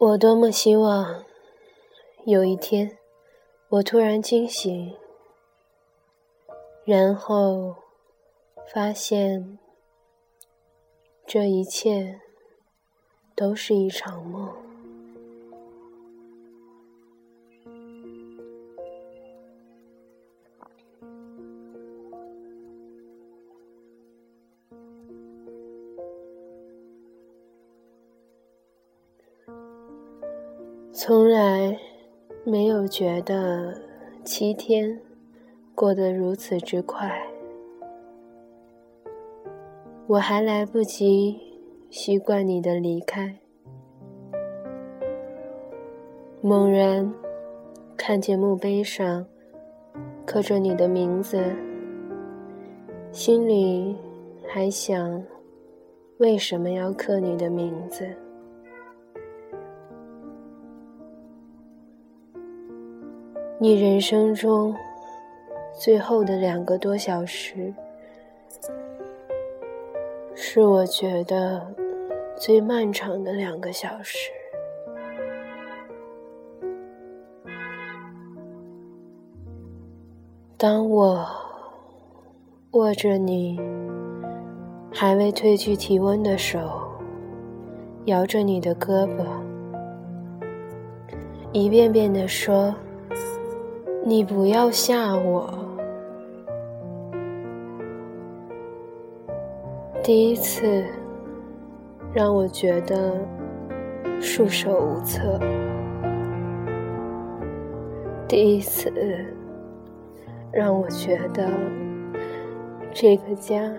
我多么希望有一天，我突然惊醒，然后发现这一切都是一场梦。从来没有觉得七天过得如此之快，我还来不及习惯你的离开，猛然看见墓碑上刻着你的名字，心里还想：为什么要刻你的名字？你人生中最后的两个多小时，是我觉得最漫长的两个小时。当我握着你还未褪去体温的手，摇着你的胳膊，一遍遍地说。你不要吓我。第一次让我觉得束手无策，第一次让我觉得这个家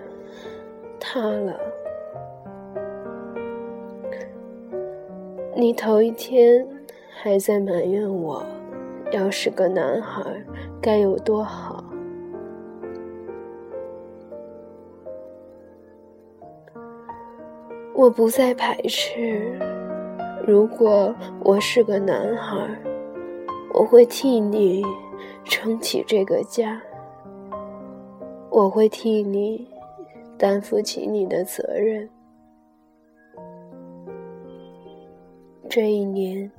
塌了。你头一天还在埋怨我。要是个男孩，该有多好！我不再排斥。如果我是个男孩，我会替你撑起这个家，我会替你担负起你的责任。这一年。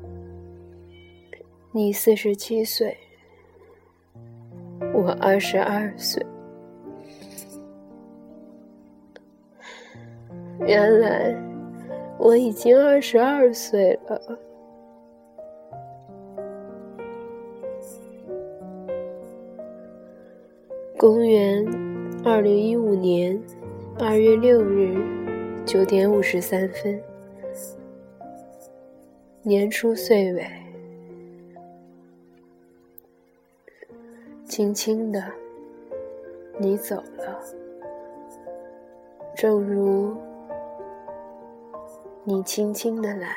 你四十七岁，我二十二岁。原来我已经二十二岁了。公元二零一五年二月六日九点五十三分，年初岁尾。轻轻的，你走了，正如你轻轻的来。